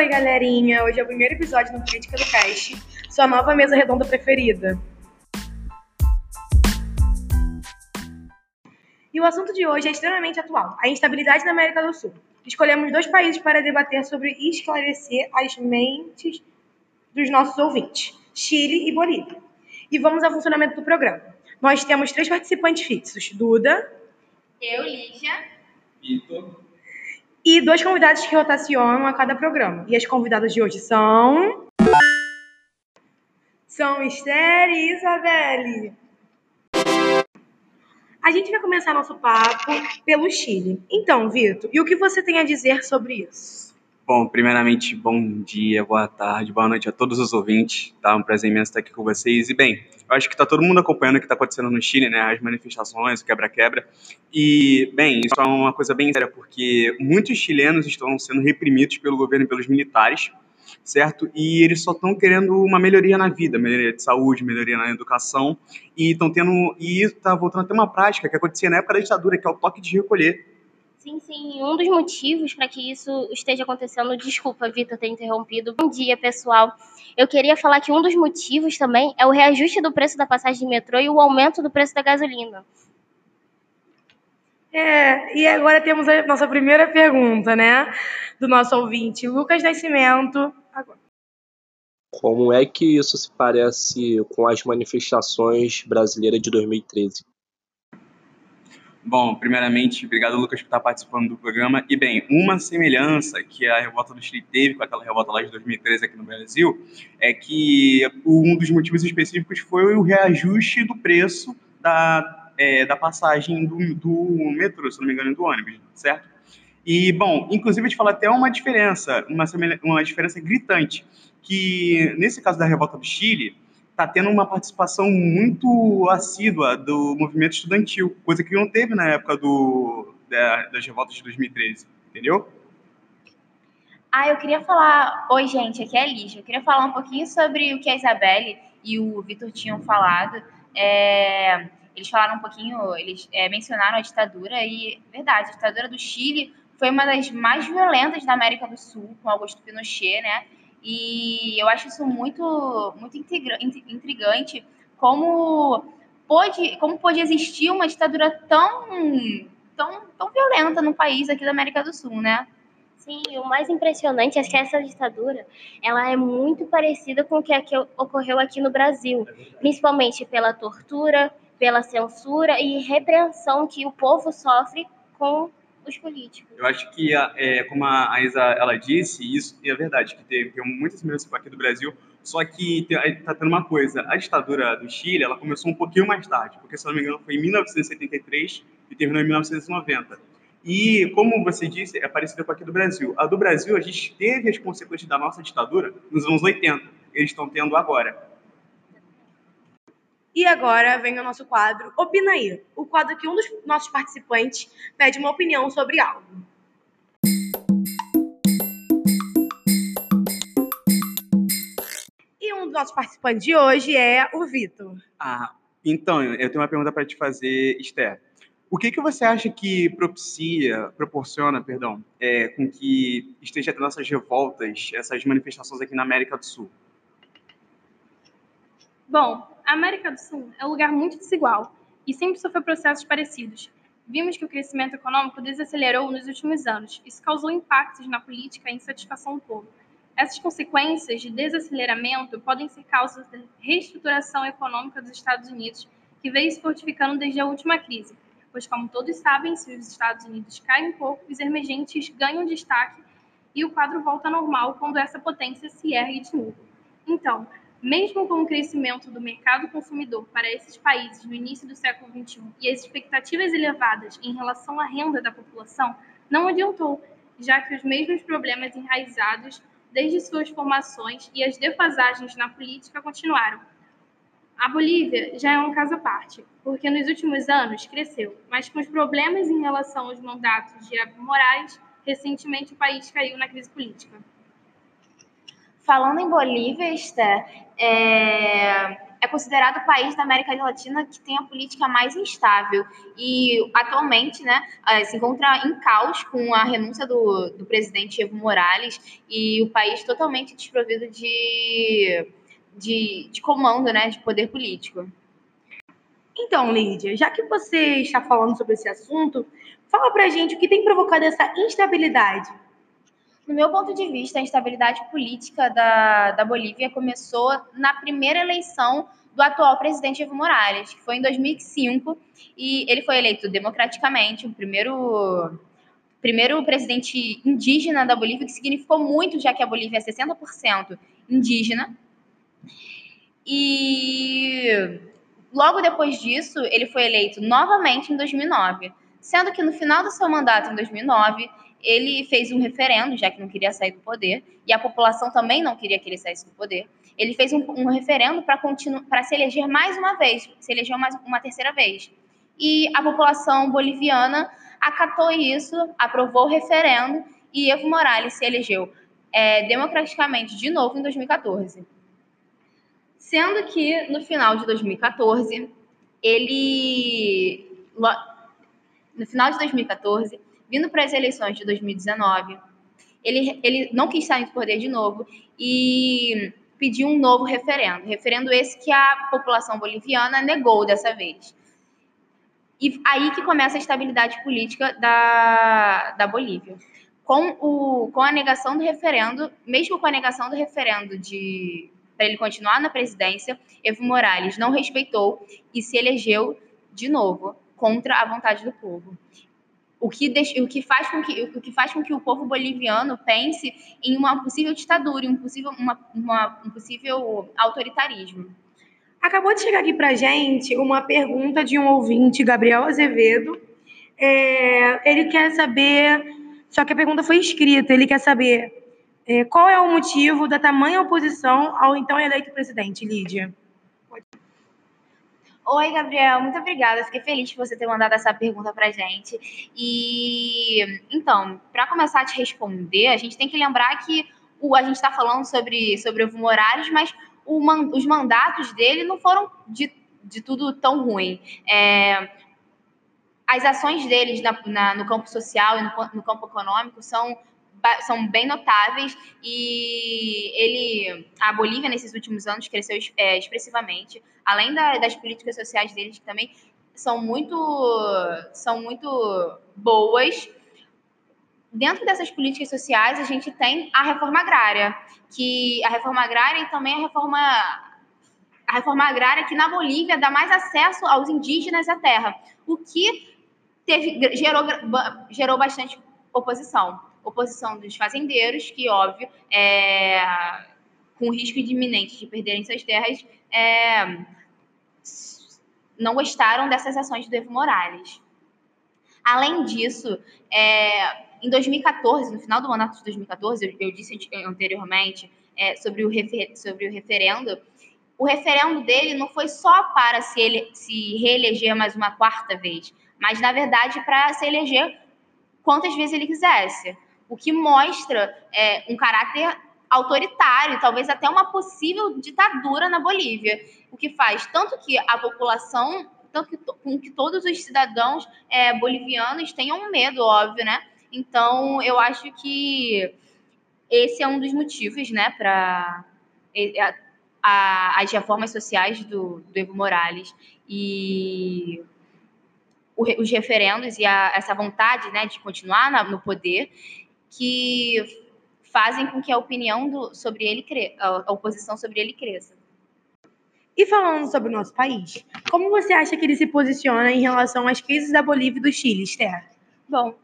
Oi, galerinha! Hoje é o primeiro episódio do Política do Cast, sua nova mesa redonda preferida. E o assunto de hoje é extremamente atual: a instabilidade na América do Sul. Escolhemos dois países para debater sobre e esclarecer as mentes dos nossos ouvintes: Chile e Bolívia. E vamos ao funcionamento do programa. Nós temos três participantes fixos: Duda, Eu, Lígia. Vitor. E dois convidados que rotacionam a cada programa. E as convidadas de hoje são. São Esther e Isabelle. A gente vai começar nosso papo pelo Chile. Então, Vitor, e o que você tem a dizer sobre isso? Bom, primeiramente, bom dia, boa tarde, boa noite a todos os ouvintes. Tá um prazer imenso estar aqui com vocês. E bem, eu acho que está todo mundo acompanhando o que está acontecendo no Chile, né? As manifestações, o quebra-quebra. E, bem, isso é uma coisa bem séria, porque muitos chilenos estão sendo reprimidos pelo governo e pelos militares, certo? E eles só estão querendo uma melhoria na vida, melhoria de saúde, melhoria na educação. E estão tendo. E está voltando a ter uma prática que acontecia na época da ditadura, que é o toque de recolher. Sim, sim. Um dos motivos para que isso esteja acontecendo, desculpa, Vitor, ter interrompido. Bom dia, pessoal. Eu queria falar que um dos motivos também é o reajuste do preço da passagem de metrô e o aumento do preço da gasolina. É, e agora temos a nossa primeira pergunta, né? Do nosso ouvinte, Lucas Nascimento. Agora. Como é que isso se parece com as manifestações brasileiras de 2013? Bom, primeiramente, obrigado, Lucas, por estar participando do programa. E, bem, uma semelhança que a revolta do Chile teve com aquela revolta lá de 2013 aqui no Brasil é que um dos motivos específicos foi o reajuste do preço da, é, da passagem do, do metrô, se não me engano, do ônibus, certo? E, bom, inclusive, a gente fala até uma diferença, uma, uma diferença gritante, que nesse caso da revolta do Chile, está tendo uma participação muito assídua do movimento estudantil, coisa que não teve na época do, da- das revoltas de 2013, entendeu? Ah, eu queria falar. Oi, gente, aqui é a Lígia. Eu queria falar um pouquinho sobre o que a Isabelle e o Vitor tinham falado. É, Eles falaram um pouquinho, eles é, mencionaram a ditadura, e verdade, a ditadura do Chile foi uma das mais violentas da América do Sul, com Augusto Pinochet, né? E eu acho isso muito, muito intriga- intri- intrigante, como pôde, como pôde existir uma ditadura tão, tão, tão violenta no país aqui da América do Sul, né? Sim, o mais impressionante é que essa ditadura, ela é muito parecida com o que aqui ocorreu aqui no Brasil, principalmente pela tortura, pela censura e repreensão que o povo sofre com os políticos. Eu acho que, é, como a Isa ela disse, isso é verdade, que tem muita semelhança com aqui do Brasil, só que está tendo uma coisa, a ditadura do Chile, ela começou um pouquinho mais tarde, porque, se não me engano, foi em 1973 e terminou em 1990. E, como você disse, é parecida com aqui do Brasil. A do Brasil, a gente teve as consequências da nossa ditadura nos anos 80. Eles estão tendo agora. E agora vem o nosso quadro Opina aí. O quadro que um dos nossos participantes pede uma opinião sobre algo. E um dos nossos participantes de hoje é o Vitor. Ah, então, eu tenho uma pergunta para te fazer, Esther. O que, que você acha que propicia, proporciona, perdão, é, com que esteja tendo essas revoltas, essas manifestações aqui na América do Sul? Bom, a América do Sul é um lugar muito desigual e sempre sofreu processos parecidos. Vimos que o crescimento econômico desacelerou nos últimos anos. Isso causou impactos na política e insatisfação do povo. Essas consequências de desaceleramento podem ser causas da reestruturação econômica dos Estados Unidos, que veio se fortificando desde a última crise. Pois, como todos sabem, se os Estados Unidos caem um pouco, os emergentes ganham destaque e o quadro volta normal quando essa potência se ergue de novo. Então, mesmo com o crescimento do mercado consumidor para esses países no início do século XXI e as expectativas elevadas em relação à renda da população, não adiantou, já que os mesmos problemas enraizados desde suas formações e as defasagens na política continuaram. A Bolívia já é um caso à parte, porque nos últimos anos cresceu, mas com os problemas em relação aos mandatos de Evo Morales, recentemente o país caiu na crise política. Falando em Bolívia, Esther, é, é considerado o país da América Latina que tem a política mais instável e atualmente, né, eh, se encontra em caos com a renúncia do, do presidente Evo Morales e o país totalmente desprovido de, de, de comando, né, de poder político. Então, Lídia, já que você está falando sobre esse assunto, fala pra gente o que tem provocado essa instabilidade. No meu ponto de vista, a instabilidade política da, da Bolívia começou na primeira eleição do atual presidente Evo Morales, que foi em 2005, e ele foi eleito democraticamente, o primeiro, primeiro presidente indígena da Bolívia, que significou muito, já que a Bolívia é 60% indígena. E logo depois disso, ele foi eleito novamente em 2009, sendo que no final do seu mandato, em 2009, ele fez um referendo, já que não queria sair do poder, e a população também não queria que ele saísse do poder. Ele fez um, um referendo para se eleger mais uma vez, se elegeu mais uma terceira vez. E a população boliviana acatou isso, aprovou o referendo, e Evo Morales se elegeu é, democraticamente de novo em 2014. Sendo que no final de 2014, ele. No final de 2014, vindo para as eleições de 2019, ele, ele não quis sair do poder de novo e pediu um novo referendo. Referendo esse que a população boliviana negou dessa vez. E aí que começa a estabilidade política da, da Bolívia. Com, o, com a negação do referendo, mesmo com a negação do referendo de para ele continuar na presidência, Evo Morales não respeitou e se elegeu de novo contra a vontade do povo o que, deixa, o, que faz com que, o que faz com que o povo boliviano pense em uma possível ditadura, um possível, uma, uma, um possível autoritarismo. Acabou de chegar aqui para gente uma pergunta de um ouvinte, Gabriel Azevedo. É, ele quer saber, só que a pergunta foi escrita, ele quer saber é, qual é o motivo da tamanha oposição ao então eleito presidente, Lídia. Oi, Gabriel, muito obrigada. Fiquei feliz por você ter mandado essa pergunta pra gente. E então, para começar a te responder, a gente tem que lembrar que o, a gente está falando sobre, sobre Evo Morales, mas o, os mandatos dele não foram de, de tudo tão ruim. É, as ações deles na, na, no campo social e no, no campo econômico são são bem notáveis e ele a Bolívia nesses últimos anos cresceu é, expressivamente além da, das políticas sociais deles que também são muito são muito boas. Dentro dessas políticas sociais a gente tem a reforma agrária que a reforma agrária e também a reforma a reforma agrária que na Bolívia dá mais acesso aos indígenas à terra o que teve gerou gerou bastante oposição oposição dos fazendeiros, que, óbvio, é, com risco iminente de perderem suas terras, é, não gostaram dessas ações do Evo Morales. Além disso, é, em 2014, no final do mandato de 2014, eu, eu disse anteriormente é, sobre, o refer, sobre o referendo, o referendo dele não foi só para se, ele, se reeleger mais uma quarta vez, mas, na verdade, para se eleger quantas vezes ele quisesse o que mostra é, um caráter autoritário, talvez até uma possível ditadura na Bolívia, o que faz tanto que a população, tanto que, com que todos os cidadãos é, bolivianos tenham medo, óbvio, né? Então, eu acho que esse é um dos motivos, né, para as reformas sociais do, do Evo Morales. E os referendos e a, essa vontade né, de continuar na, no poder que fazem com que a opinião do, sobre ele cre... a oposição sobre ele cresça. E falando sobre o nosso país, como você acha que ele se posiciona em relação às crises da Bolívia e do Chile, Esther? Bom,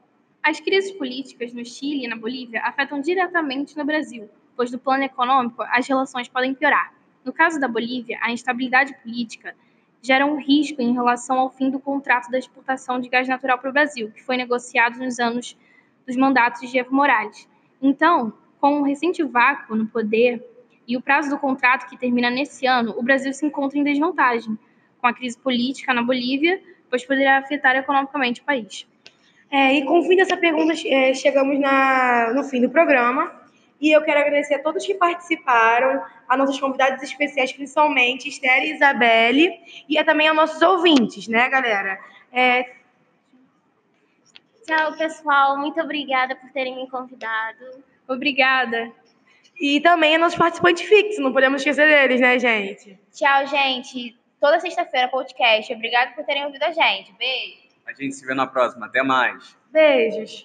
as crises políticas no Chile e na Bolívia afetam diretamente no Brasil, pois do plano econômico as relações podem piorar. No caso da Bolívia, a instabilidade política gera um risco em relação ao fim do contrato da exportação de gás natural para o Brasil, que foi negociado nos anos dos mandatos de Evo Morales. Então, com um recente vácuo no poder e o prazo do contrato que termina nesse ano, o Brasil se encontra em desvantagem com a crise política na Bolívia, pois poderia afetar economicamente o país. É, e com o fim dessa pergunta, é, chegamos na, no fim do programa. E eu quero agradecer a todos que participaram, a nossos convidados especiais, principalmente Esther e Isabelle, e também a nossos ouvintes, né, galera? É, Tchau, pessoal. Muito obrigada por terem me convidado. Obrigada. e também a nossos participantes fixos, não podemos esquecer deles, né, gente? Tchau, gente. Toda sexta-feira, podcast. Obrigado por terem ouvido a gente. Beijo. A gente se vê na próxima. Até mais. Beijos.